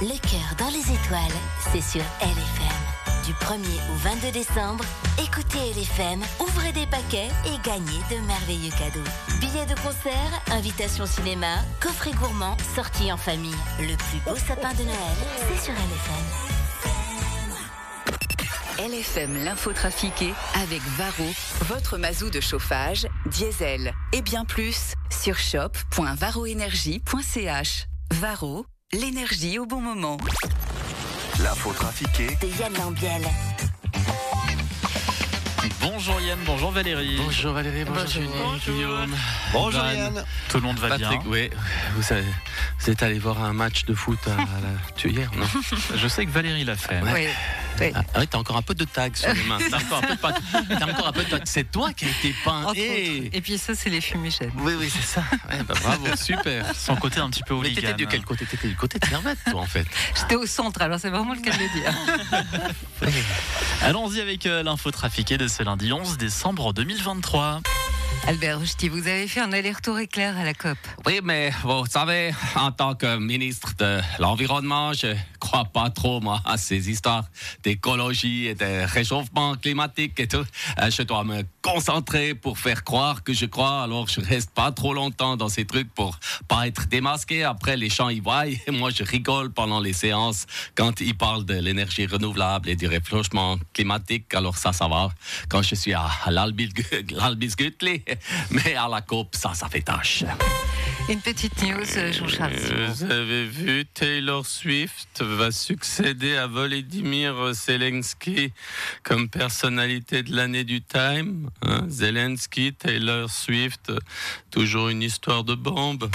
Le cœur dans les étoiles, c'est sur LFM. Du 1er au 22 décembre, écoutez LFM, ouvrez des paquets et gagnez de merveilleux cadeaux. Billets de concert, invitations cinéma, coffret gourmand, sorties en famille. Le plus beau sapin de Noël, c'est sur LFM. LFM l'info trafiquée avec Varro, votre mazou de chauffage, diesel et bien plus sur shop.varroénergie.ch. Varro, l'énergie au bon moment. L'info trafiquée De Yann Lambiel. Bonjour Yann, bonjour Valérie. Bonjour Valérie, bonjour, Julie, Guillaume. Bonjour Van, Yann. Tout le monde va Patrick, bien. oui, vous, savez, vous êtes allé voir un match de foot à, la hier, non? Je sais que Valérie l'a fait. Ouais. Oui, oui. Ah oui, t'as encore un peu de tag sur les mains. T'as encore un peu de, pa- t'as encore un peu de tag. C'est toi qui as été peint. Eh. Et puis ça, c'est les fumigènes. Oui, oui, c'est ça. Ouais, bah, bravo, super. Son côté un petit peu Mais hooligan. t'étais de quel côté? T'étais du côté de Servette, toi, en fait? J'étais au centre, alors c'est vraiment le cas de le dire. Allons-y avec euh, l'info trafiquée de ce lundi 11 décembre 2023. Albert Rochety, vous avez fait un aller-retour éclair à la COP. Oui, mais vous savez, en tant que ministre de l'Environnement, je crois pas trop, moi, à ces histoires d'écologie et de réchauffement climatique et tout. Euh, Je dois me concentrer pour faire croire que je crois, alors je reste pas trop longtemps dans ces trucs pour pas être démasqué. Après, les gens y voient moi, je rigole pendant les séances quand ils parlent de l'énergie renouvelable et du réchauffement climatique. Alors ça, ça va. Quand je suis à l'Albisgutli, mais à la COP, ça, ça fait tâche. Une petite news, euh, Jean-Charles. Simon. Vous avez vu, Taylor Swift va succéder à Volodymyr Zelensky comme personnalité de l'année du Time. hein. Zelensky, Taylor Swift, toujours une histoire de bombe.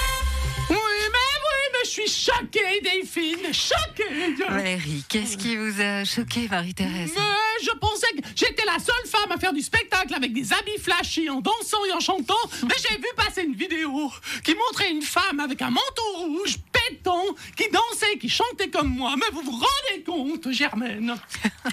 Suis choqué, Delphine, choqué. Valérie, qu'est-ce qui vous a choqué, Marie-Thérèse? Je pensais que j'étais la seule femme à faire du spectacle avec des habits flashy en dansant et en chantant, mais j'ai vu passer une vidéo qui montrait une femme avec un manteau rouge pétant qui dansait, qui chantait comme moi. Mais vous vous rendez compte, Germaine?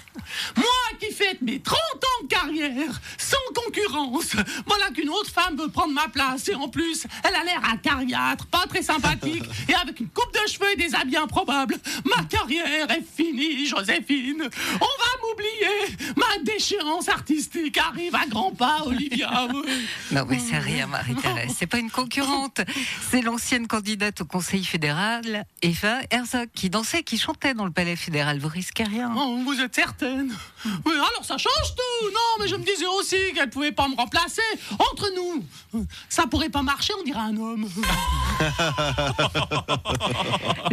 Moi qui fête mes 30 ans de carrière, sans concurrence, voilà qu'une autre femme veut prendre ma place et en plus, elle a l'air acariâtre, pas très sympathique et avec une coupe de cheveux et des habits improbables. Ma carrière est finie, Joséphine. On va m'oublier. Ma déchéance artistique arrive à grands pas, Olivia. oui. Non, mais c'est rien, Marie-Thérèse. C'est pas une concurrente. C'est l'ancienne candidate au Conseil fédéral, Eva Herzog, qui dansait, qui chantait dans le palais fédéral. Vous risquez rien. Oh, vous êtes certaine Oui, alors ça change tout. Non, mais je me disais aussi qu'elle pouvait pas me remplacer. Entre nous, ça pourrait pas marcher, on dirait un homme.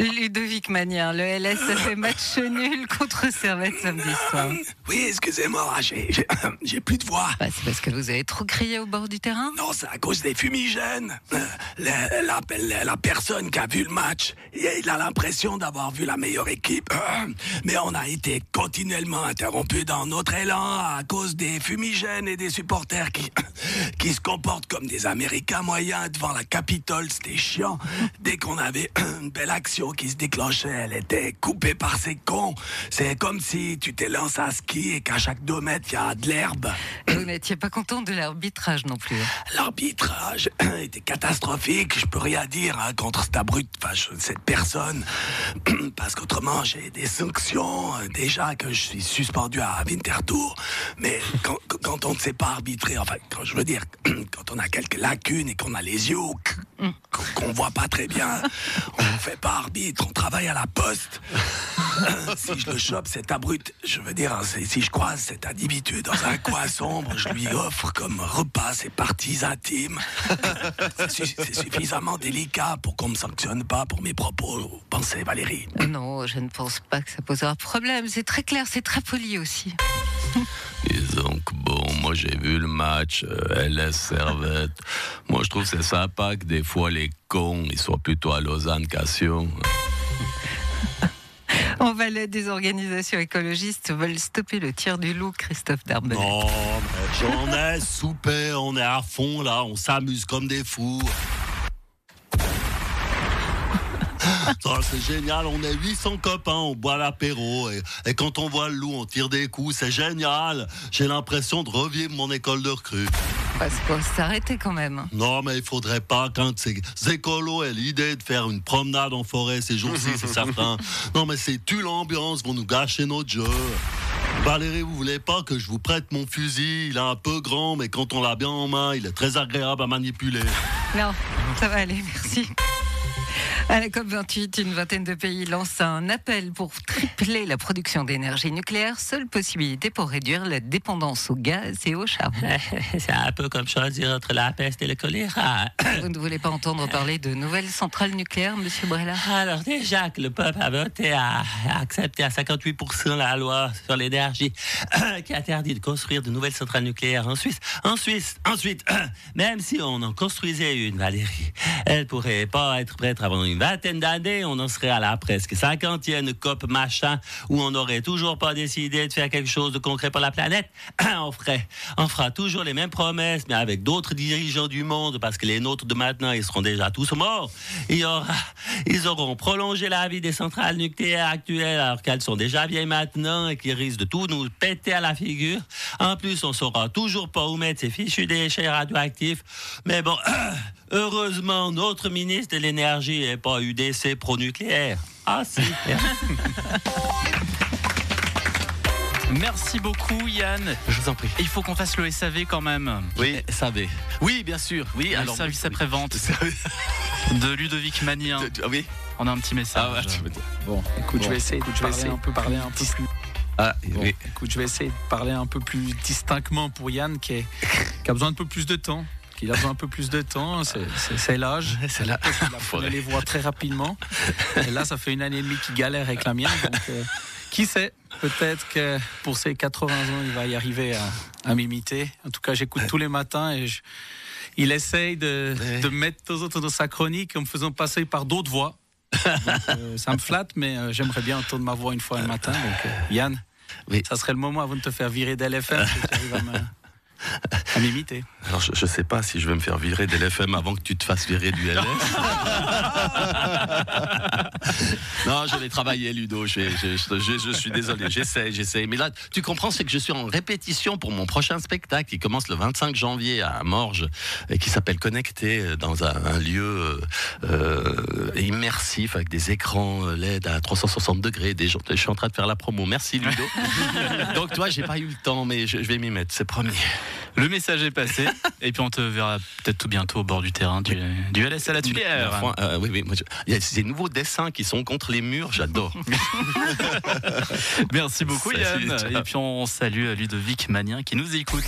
Ludovic Magnien, le LS a fait match nul contre Servette samedi soir. Oui, excusez-moi, j'ai- plus de voix. Bah, c'est parce que vous avez trop crié au bord du terrain Non, c'est à cause des fumigènes. Euh, La, la- la- la personne qui a vu le match, il a l'impression d'avoir vu la meilleure équipe. Euh, Mais on a été continuellement interrompu dans notre élan à cause des fumigènes et des supporters qui, qui se comportent comme des Américains moyens devant la Capitole. C'était chiant. Dès qu'on avait une belle action qui se déclenchait, elle était coupée par ces cons. C'est comme si tu t'es lancé à ski et qu'à chaque deux mètres, il y a de l'herbe. Vous n'étiez pas content de l'arbitrage non plus. L'arbitrage était catastrophique. Je peux rien dire hein, contre cette brute, enfin, cette personne, parce qu'autrement j'ai des sanctions. euh, Déjà que je suis suspendu à Winterthur, mais quand, quand on ne sait pas arbitrer, enfin, quand je veux dire, quand on a quelques lacunes et qu'on a les yeux qu'on qu'on voit pas très bien, on fait pas arbitre, on travaille à la poste. si je le chope, cet abrute, je veux dire, si je croise cet individu dans un coin sombre, je lui offre comme repas ses parties intimes. C'est su- c'est suffisamment délicat pour qu'on me sanctionne pas pour mes propos. Vous pensez, Valérie Non, je ne pense pas que ça posera problème. C'est très clair, c'est très poli aussi. Disons que bon, moi j'ai vu le match, euh, LS Servette. Moi je trouve que c'est sympa que des fois les cons ils soient plutôt à Lausanne qu'à Sion. En Valais, des organisations écologistes veulent stopper le tir du loup, Christophe Darbonnet. Non, on est soupé, on est à fond là, on s'amuse comme des fous. C'est génial, on est 800 copains, on boit l'apéro et, et quand on voit le loup, on tire des coups, c'est génial. J'ai l'impression de revivre mon école de recrue. C'est pour s'arrêter quand même. Non, mais il faudrait pas, quand ces écolos aient l'idée de faire une promenade en forêt ces jours-ci, c'est certain. Non, mais c'est tu l'ambiance, vont nous gâcher notre jeu. Valérie, vous voulez pas que je vous prête mon fusil? Il est un peu grand, mais quand on l'a bien en main, il est très agréable à manipuler. Non, ça va aller, merci. À la COP28, une vingtaine de pays lancent un appel pour tripler la production d'énergie nucléaire, seule possibilité pour réduire la dépendance au gaz et au charbon. C'est un peu comme choisir entre la peste et le choléra. Vous ne voulez pas entendre parler de nouvelles centrales nucléaires, Monsieur Brella? Alors déjà que le peuple a voté à à accepter à 58% la loi sur l'énergie qui interdit de construire de nouvelles centrales nucléaires en Suisse. En Suisse, ensuite, même si on en construisait une, Valérie, elle pourrait pas être prête avant une vingtaine d'années. On en serait à la presque cinquantième COP machin où on n'aurait toujours pas décidé de faire quelque chose de concret pour la planète. On ferait, on fera toujours les mêmes promesses, mais avec d'autres dirigeants du monde, parce que les nôtres de maintenant, ils seront déjà tous morts. Il y aura, ils auront prolongé la vie des centrales nucléaires actuelles, alors qu'elles sont déjà vieilles maintenant et qui risquent de tout nous péter à la figure. En plus, on saura toujours pas où mettre ces fichus déchets radioactifs. Mais bon, heureusement, notre ministre de l'énergie n'est pas UDC pro-nucléaire. Ah, super. Merci beaucoup Yann. Je vous en prie. Il faut qu'on fasse le SAV quand même. Oui, SAV. Oui, bien sûr. Oui, Le alors. service oui. après-vente de Ludovic Manien. Ah oui On a un petit message. Ah ouais, tu me dis. Bon, écoute, je vais essayer de je vais essayer un peu parler plus un peu plus. Ah, Bon, oui. écoute, je vais essayer de parler un peu plus distinctement pour Yann qui, est- qui a besoin un peu plus de temps. Qui a besoin un peu plus de temps, c'est- l'âge. C'est là. Il les voix très rapidement. Et là, ça fait une année et demie qu'il galère avec la mienne. Donc, euh, qui sait Peut-être que pour ses 80 ans, il va y arriver à, à m'imiter. En tout cas, j'écoute tous les matins et je- il essaye de, Ouais. de mettre aux autres dans sa chronique en me faisant passer par d'autres voix. Donc, euh, ça me flatte, mais euh, j'aimerais bien entendre ma voix une fois le matin. Donc, Yann, Oui. ça serait le moment avant de te faire virer d'LFM si tu arrives à me- à m'imiter. Alors, je, je sais pas si je vais me faire virer de l'FM avant que tu te fasses virer du LF. non, je vais travailler, Ludo. Je, vais- je- je- je- je suis désolé. J'essaie, j'essaie. Mais là, tu comprends, c'est que je suis en répétition pour mon prochain spectacle qui commence le 25 janvier à Morges et qui s'appelle Connecté euh, dans un, un lieu euh, euh, immersif avec des écrans LED à 360 degrés. Des gens, je suis en train de faire la promo. Merci, Ludo. Donc, toi, j'ai pas eu le temps, mais je, je vais m'y mettre, c'est promis. Le message est passé. et puis on te verra peut-être tout bientôt au bord du terrain du, du LS à la Tulière. Enfin, euh, oui, oui, moi, je- il y a ces nouveaux dessins qui sont contre les murs, j'adore. Merci beaucoup Yann. Et puis on salue Ludovic Manien qui nous écoute.